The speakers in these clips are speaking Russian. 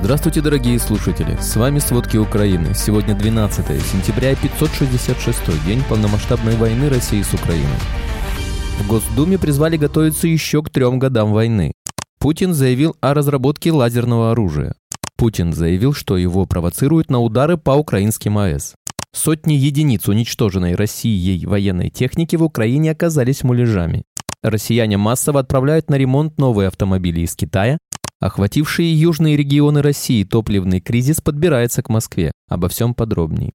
Здравствуйте, дорогие слушатели! С вами «Сводки Украины». Сегодня 12 сентября, 566 день полномасштабной войны России с Украиной. В Госдуме призвали готовиться еще к трем годам войны. Путин заявил о разработке лазерного оружия. Путин заявил, что его провоцируют на удары по украинским АЭС. Сотни единиц уничтоженной Россией военной техники в Украине оказались муляжами. Россияне массово отправляют на ремонт новые автомобили из Китая. Охвативший южные регионы России топливный кризис подбирается к Москве. Обо всем подробней.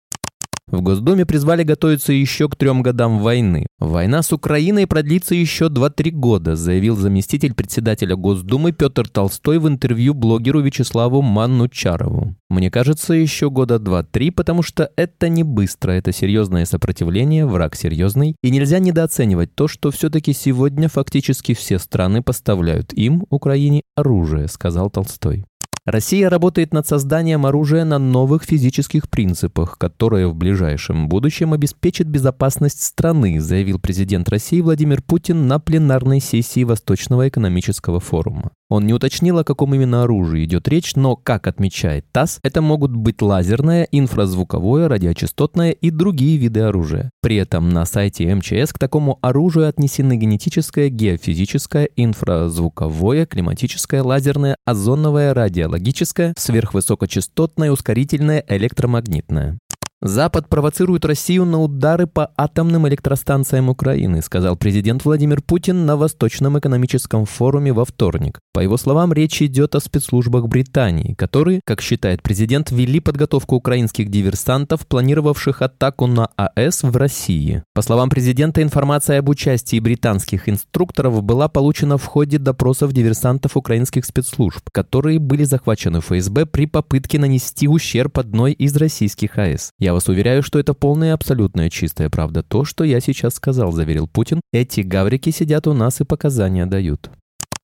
В Госдуме призвали готовиться еще к трем годам войны. Война с Украиной продлится еще 2-3 года, заявил заместитель председателя Госдумы Петр Толстой в интервью блогеру Вячеславу Маннучарову. Мне кажется, еще года 2-3, потому что это не быстро, это серьезное сопротивление, враг серьезный, и нельзя недооценивать то, что все-таки сегодня фактически все страны поставляют им, Украине, оружие, сказал Толстой. Россия работает над созданием оружия на новых физических принципах, которые в ближайшем будущем обеспечат безопасность страны, заявил президент России Владимир Путин на пленарной сессии Восточного экономического форума. Он не уточнил, о каком именно оружии идет речь, но, как отмечает ТАСС, это могут быть лазерное, инфразвуковое, радиочастотное и другие виды оружия. При этом на сайте МЧС к такому оружию отнесены генетическое, геофизическое, инфразвуковое, климатическое, лазерное, озоновое, радиологическое, сверхвысокочастотное, ускорительное, электромагнитное. Запад провоцирует Россию на удары по атомным электростанциям Украины, сказал президент Владимир Путин на Восточном экономическом форуме во вторник. По его словам, речь идет о спецслужбах Британии, которые, как считает президент, вели подготовку украинских диверсантов, планировавших атаку на АЭС в России. По словам президента, информация об участии британских инструкторов была получена в ходе допросов диверсантов украинских спецслужб, которые были захвачены ФСБ при попытке нанести ущерб одной из российских АЭС. Я вас уверяю, что это полная и абсолютная чистая правда. То, что я сейчас сказал, заверил Путин. Эти гаврики сидят у нас и показания дают.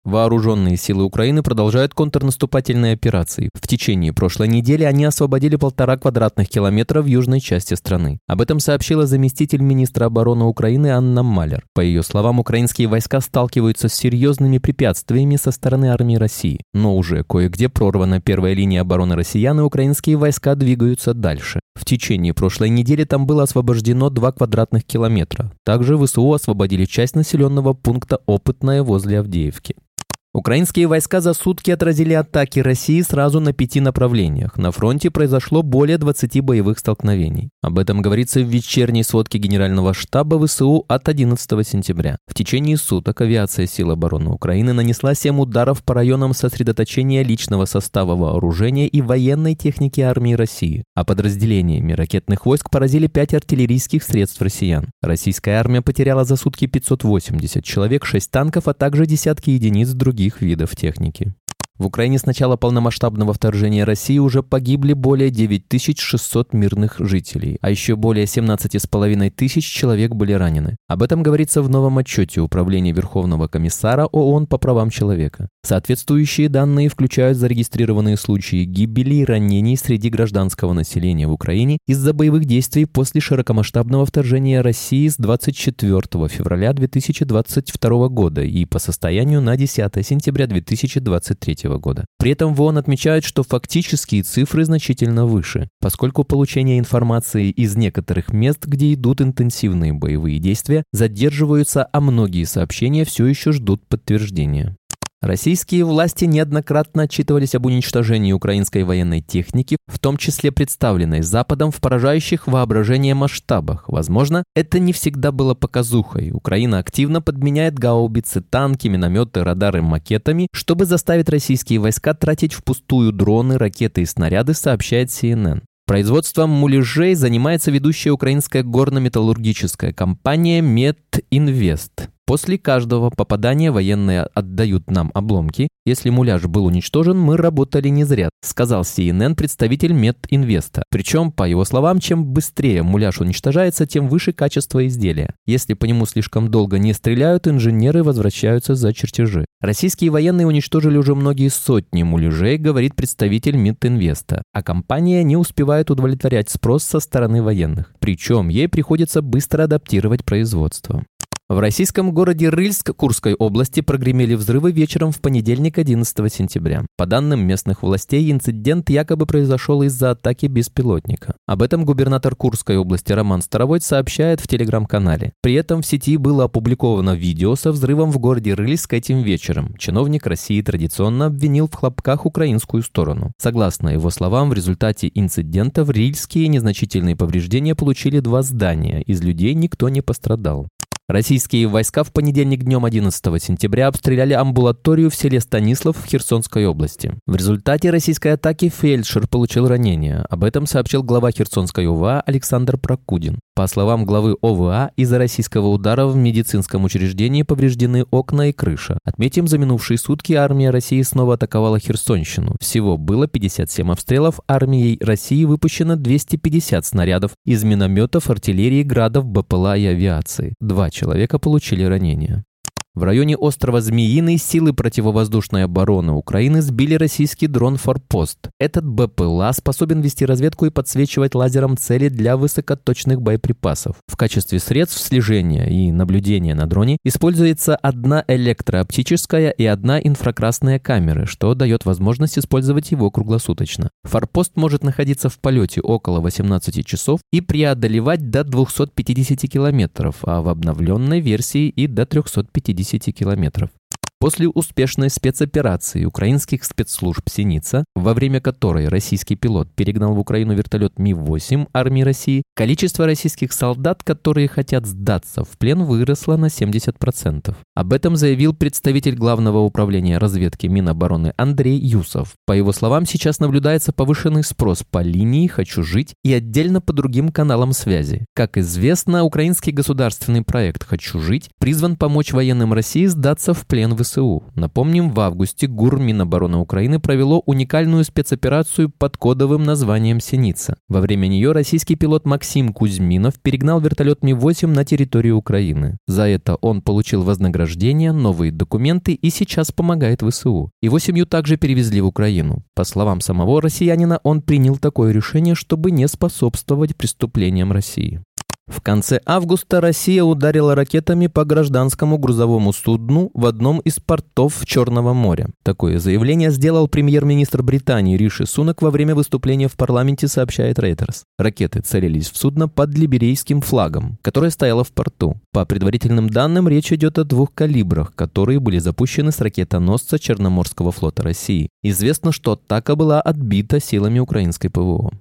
Вооруженные силы Украины продолжают контрнаступательные операции. В течение прошлой недели они освободили полтора квадратных километра в южной части страны. Об этом сообщила заместитель министра обороны Украины Анна Малер. По ее словам, украинские войска сталкиваются с серьезными препятствиями со стороны армии России. Но уже кое-где прорвана первая линия обороны россиян, и украинские войска двигаются дальше. В течение прошлой недели там было освобождено 2 квадратных километра. Также ВСУ освободили часть населенного пункта Опытное возле Авдеевки. Украинские войска за сутки отразили атаки России сразу на пяти направлениях. На фронте произошло более 20 боевых столкновений. Об этом говорится в вечерней сводке Генерального штаба ВСУ от 11 сентября. В течение суток авиация сил обороны Украины нанесла 7 ударов по районам сосредоточения личного состава вооружения и военной техники армии России, а подразделениями ракетных войск поразили 5 артиллерийских средств россиян. Российская армия потеряла за сутки 580 человек, 6 танков, а также десятки единиц других других видов техники. В Украине с начала полномасштабного вторжения России уже погибли более 9600 мирных жителей, а еще более 17,5 тысяч человек были ранены. Об этом говорится в новом отчете Управления Верховного комиссара ООН по правам человека. Соответствующие данные включают зарегистрированные случаи гибели и ранений среди гражданского населения в Украине из-за боевых действий после широкомасштабного вторжения России с 24 февраля 2022 года и по состоянию на 10 сентября 2023 года. При этом ВОН отмечает, что фактические цифры значительно выше, поскольку получение информации из некоторых мест, где идут интенсивные боевые действия, задерживаются, а многие сообщения все еще ждут подтверждения. Российские власти неоднократно отчитывались об уничтожении украинской военной техники, в том числе представленной Западом в поражающих воображение масштабах. Возможно, это не всегда было показухой. Украина активно подменяет гаубицы, танки, минометы, радары макетами, чтобы заставить российские войска тратить впустую дроны, ракеты и снаряды, сообщает CNN. Производством муляжей занимается ведущая украинская горно-металлургическая компания «Мединвест». После каждого попадания военные отдают нам обломки. Если муляж был уничтожен, мы работали не зря, сказал CNN представитель Мединвеста. Причем, по его словам, чем быстрее муляж уничтожается, тем выше качество изделия. Если по нему слишком долго не стреляют, инженеры возвращаются за чертежи. Российские военные уничтожили уже многие сотни муляжей, говорит представитель Мединвеста, а компания не успевает удовлетворять спрос со стороны военных. Причем ей приходится быстро адаптировать производство. В российском городе Рыльск Курской области прогремели взрывы вечером в понедельник 11 сентября. По данным местных властей, инцидент якобы произошел из-за атаки беспилотника. Об этом губернатор Курской области Роман Старовой сообщает в телеграм-канале. При этом в сети было опубликовано видео со взрывом в городе Рыльск этим вечером. Чиновник России традиционно обвинил в хлопках украинскую сторону. Согласно его словам, в результате инцидента в Рильске незначительные повреждения получили два здания. Из людей никто не пострадал. Российские войска в понедельник днем 11 сентября обстреляли амбулаторию в селе Станислав в Херсонской области. В результате российской атаки фельдшер получил ранение. Об этом сообщил глава Херсонской ОВА Александр Прокудин. По словам главы ОВА, из-за российского удара в медицинском учреждении повреждены окна и крыша. Отметим, за минувшие сутки армия России снова атаковала Херсонщину. Всего было 57 обстрелов, армией России выпущено 250 снарядов из минометов, артиллерии, градов, БПЛА и авиации. Два человека получили ранения. В районе острова Змеиный силы противовоздушной обороны Украины сбили российский дрон «Форпост». Этот БПЛА способен вести разведку и подсвечивать лазером цели для высокоточных боеприпасов. В качестве средств слежения и наблюдения на дроне используется одна электрооптическая и одна инфракрасная камеры, что дает возможность использовать его круглосуточно. «Форпост» может находиться в полете около 18 часов и преодолевать до 250 километров, а в обновленной версии и до 350 10 километров. После успешной спецоперации украинских спецслужб «Синица», во время которой российский пилот перегнал в Украину вертолет Ми-8 армии России, количество российских солдат, которые хотят сдаться в плен, выросло на 70%. Об этом заявил представитель Главного управления разведки Минобороны Андрей Юсов. По его словам, сейчас наблюдается повышенный спрос по линии «Хочу жить» и отдельно по другим каналам связи. Как известно, украинский государственный проект «Хочу жить» призван помочь военным России сдаться в плен в ВСУ. Напомним, в августе ГУР Минобороны Украины провело уникальную спецоперацию под кодовым названием «Синица». Во время нее российский пилот Максим Кузьминов перегнал вертолет Ми-8 на территорию Украины. За это он получил вознаграждение, новые документы и сейчас помогает ВСУ. Его семью также перевезли в Украину. По словам самого россиянина, он принял такое решение, чтобы не способствовать преступлениям России. В конце августа Россия ударила ракетами по гражданскому грузовому судну в одном из портов Черного моря. Такое заявление сделал премьер-министр Британии Риши Сунак во время выступления в парламенте, сообщает Reuters. Ракеты целились в судно под либерийским флагом, которое стояло в порту. По предварительным данным, речь идет о двух калибрах, которые были запущены с ракетоносца Черноморского флота России. Известно, что атака была отбита силами украинской ПВО.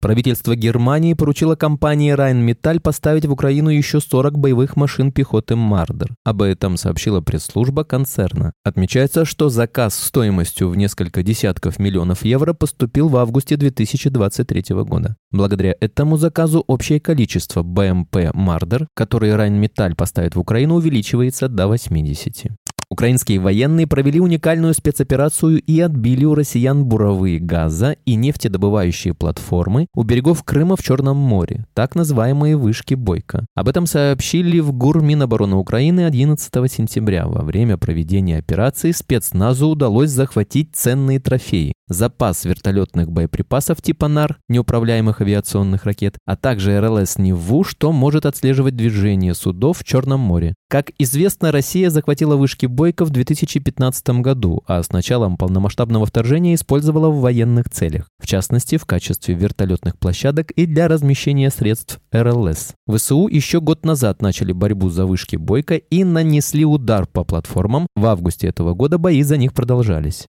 Правительство Германии поручило компании Rheinmetall поставить в Украину еще 40 боевых машин пехоты «Мардер». Об этом сообщила пресс-служба концерна. Отмечается, что заказ стоимостью в несколько десятков миллионов евро поступил в августе 2023 года. Благодаря этому заказу общее количество БМП «Мардер», которые Rheinmetall поставит в Украину, увеличивается до 80. Украинские военные провели уникальную спецоперацию и отбили у россиян буровые газа и нефтедобывающие платформы у берегов Крыма в Черном море, так называемые вышки Бойко. Об этом сообщили в ГУР Минобороны Украины 11 сентября. Во время проведения операции спецназу удалось захватить ценные трофеи. Запас вертолетных боеприпасов типа НАР, неуправляемых авиационных ракет, а также РЛС «Неву», что может отслеживать движение судов в Черном море. Как известно, Россия захватила вышки Бойко в 2015 году, а с началом полномасштабного вторжения использовала в военных целях, в частности, в качестве вертолетных площадок и для размещения средств РЛС. ВСУ еще год назад начали борьбу за вышки Бойко и нанесли удар по платформам. В августе этого года бои за них продолжались.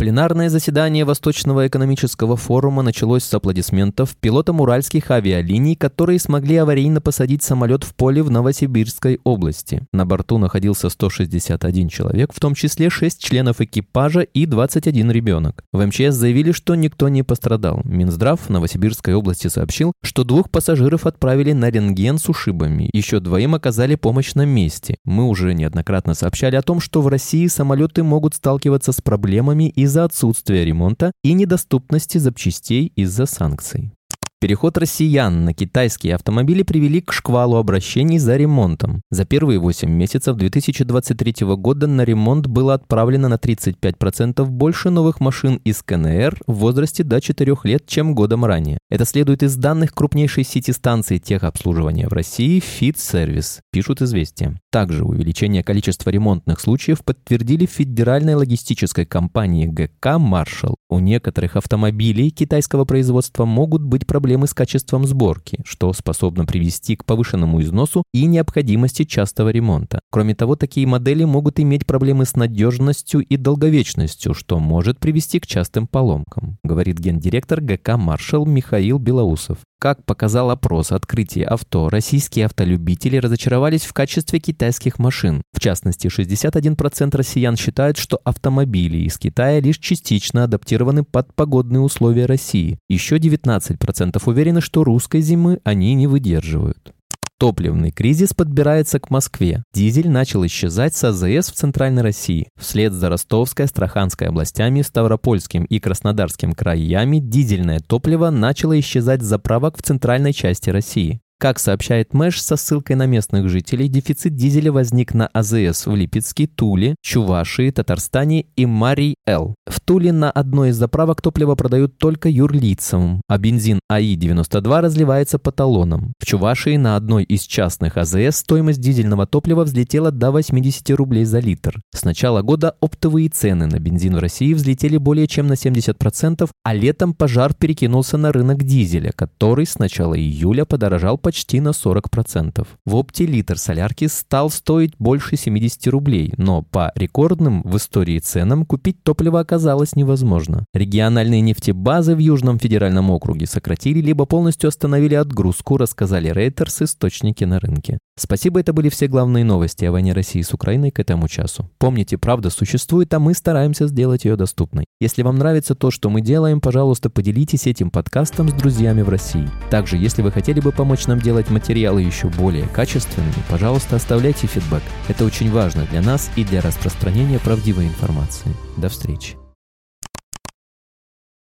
Пленарное заседание Восточного экономического форума началось с аплодисментов пилотам уральских авиалиний, которые смогли аварийно посадить самолет в поле в Новосибирской области. На борту находился 161 человек, в том числе 6 членов экипажа и 21 ребенок. В МЧС заявили, что никто не пострадал. Минздрав Новосибирской области сообщил, что двух пассажиров отправили на рентген с ушибами, еще двоим оказали помощь на месте. Мы уже неоднократно сообщали о том, что в России самолеты могут сталкиваться с проблемами из из-за отсутствия ремонта и недоступности запчастей из-за санкций. Переход россиян на китайские автомобили привели к шквалу обращений за ремонтом. За первые 8 месяцев 2023 года на ремонт было отправлено на 35% больше новых машин из КНР в возрасте до 4 лет, чем годом ранее. Это следует из данных крупнейшей сети станций техобслуживания в России Fit Service, пишут известия. Также увеличение количества ремонтных случаев подтвердили в федеральной логистической компании ГК «Маршал». У некоторых автомобилей китайского производства могут быть проблемы с качеством сборки, что способно привести к повышенному износу и необходимости частого ремонта. Кроме того, такие модели могут иметь проблемы с надежностью и долговечностью, что может привести к частым поломкам, говорит гендиректор ГК «Маршал» Михаил Белоусов. Как показал опрос открытия авто, российские автолюбители разочаровались в качестве китайских машин. В частности, 61% россиян считают, что автомобили из Китая лишь частично адаптированы под погодные условия России. Еще 19% уверены, что русской зимы они не выдерживают. Топливный кризис подбирается к Москве. Дизель начал исчезать с АЗС в Центральной России. Вслед за Ростовской, Астраханской областями, Ставропольским и Краснодарским краями дизельное топливо начало исчезать с заправок в центральной части России. Как сообщает Мэш со ссылкой на местных жителей, дефицит дизеля возник на АЗС в Липецке, Туле, Чувашии, Татарстане и Марий-Эл. В Туле на одной из заправок топливо продают только юрлицам, а бензин АИ-92 разливается по талонам. В Чувашии на одной из частных АЗС стоимость дизельного топлива взлетела до 80 рублей за литр. С начала года оптовые цены на бензин в России взлетели более чем на 70%, а летом пожар перекинулся на рынок дизеля, который с начала июля подорожал по почти на 40%. В опте литр солярки стал стоить больше 70 рублей, но по рекордным в истории ценам купить топливо оказалось невозможно. Региональные нефтебазы в Южном федеральном округе сократили либо полностью остановили отгрузку, рассказали Reuters источники на рынке. Спасибо, это были все главные новости о войне России с Украиной к этому часу. Помните, правда существует, а мы стараемся сделать ее доступной. Если вам нравится то, что мы делаем, пожалуйста, поделитесь этим подкастом с друзьями в России. Также, если вы хотели бы помочь делать материалы еще более качественными, пожалуйста, оставляйте фидбэк. Это очень важно для нас и для распространения правдивой информации. До встречи.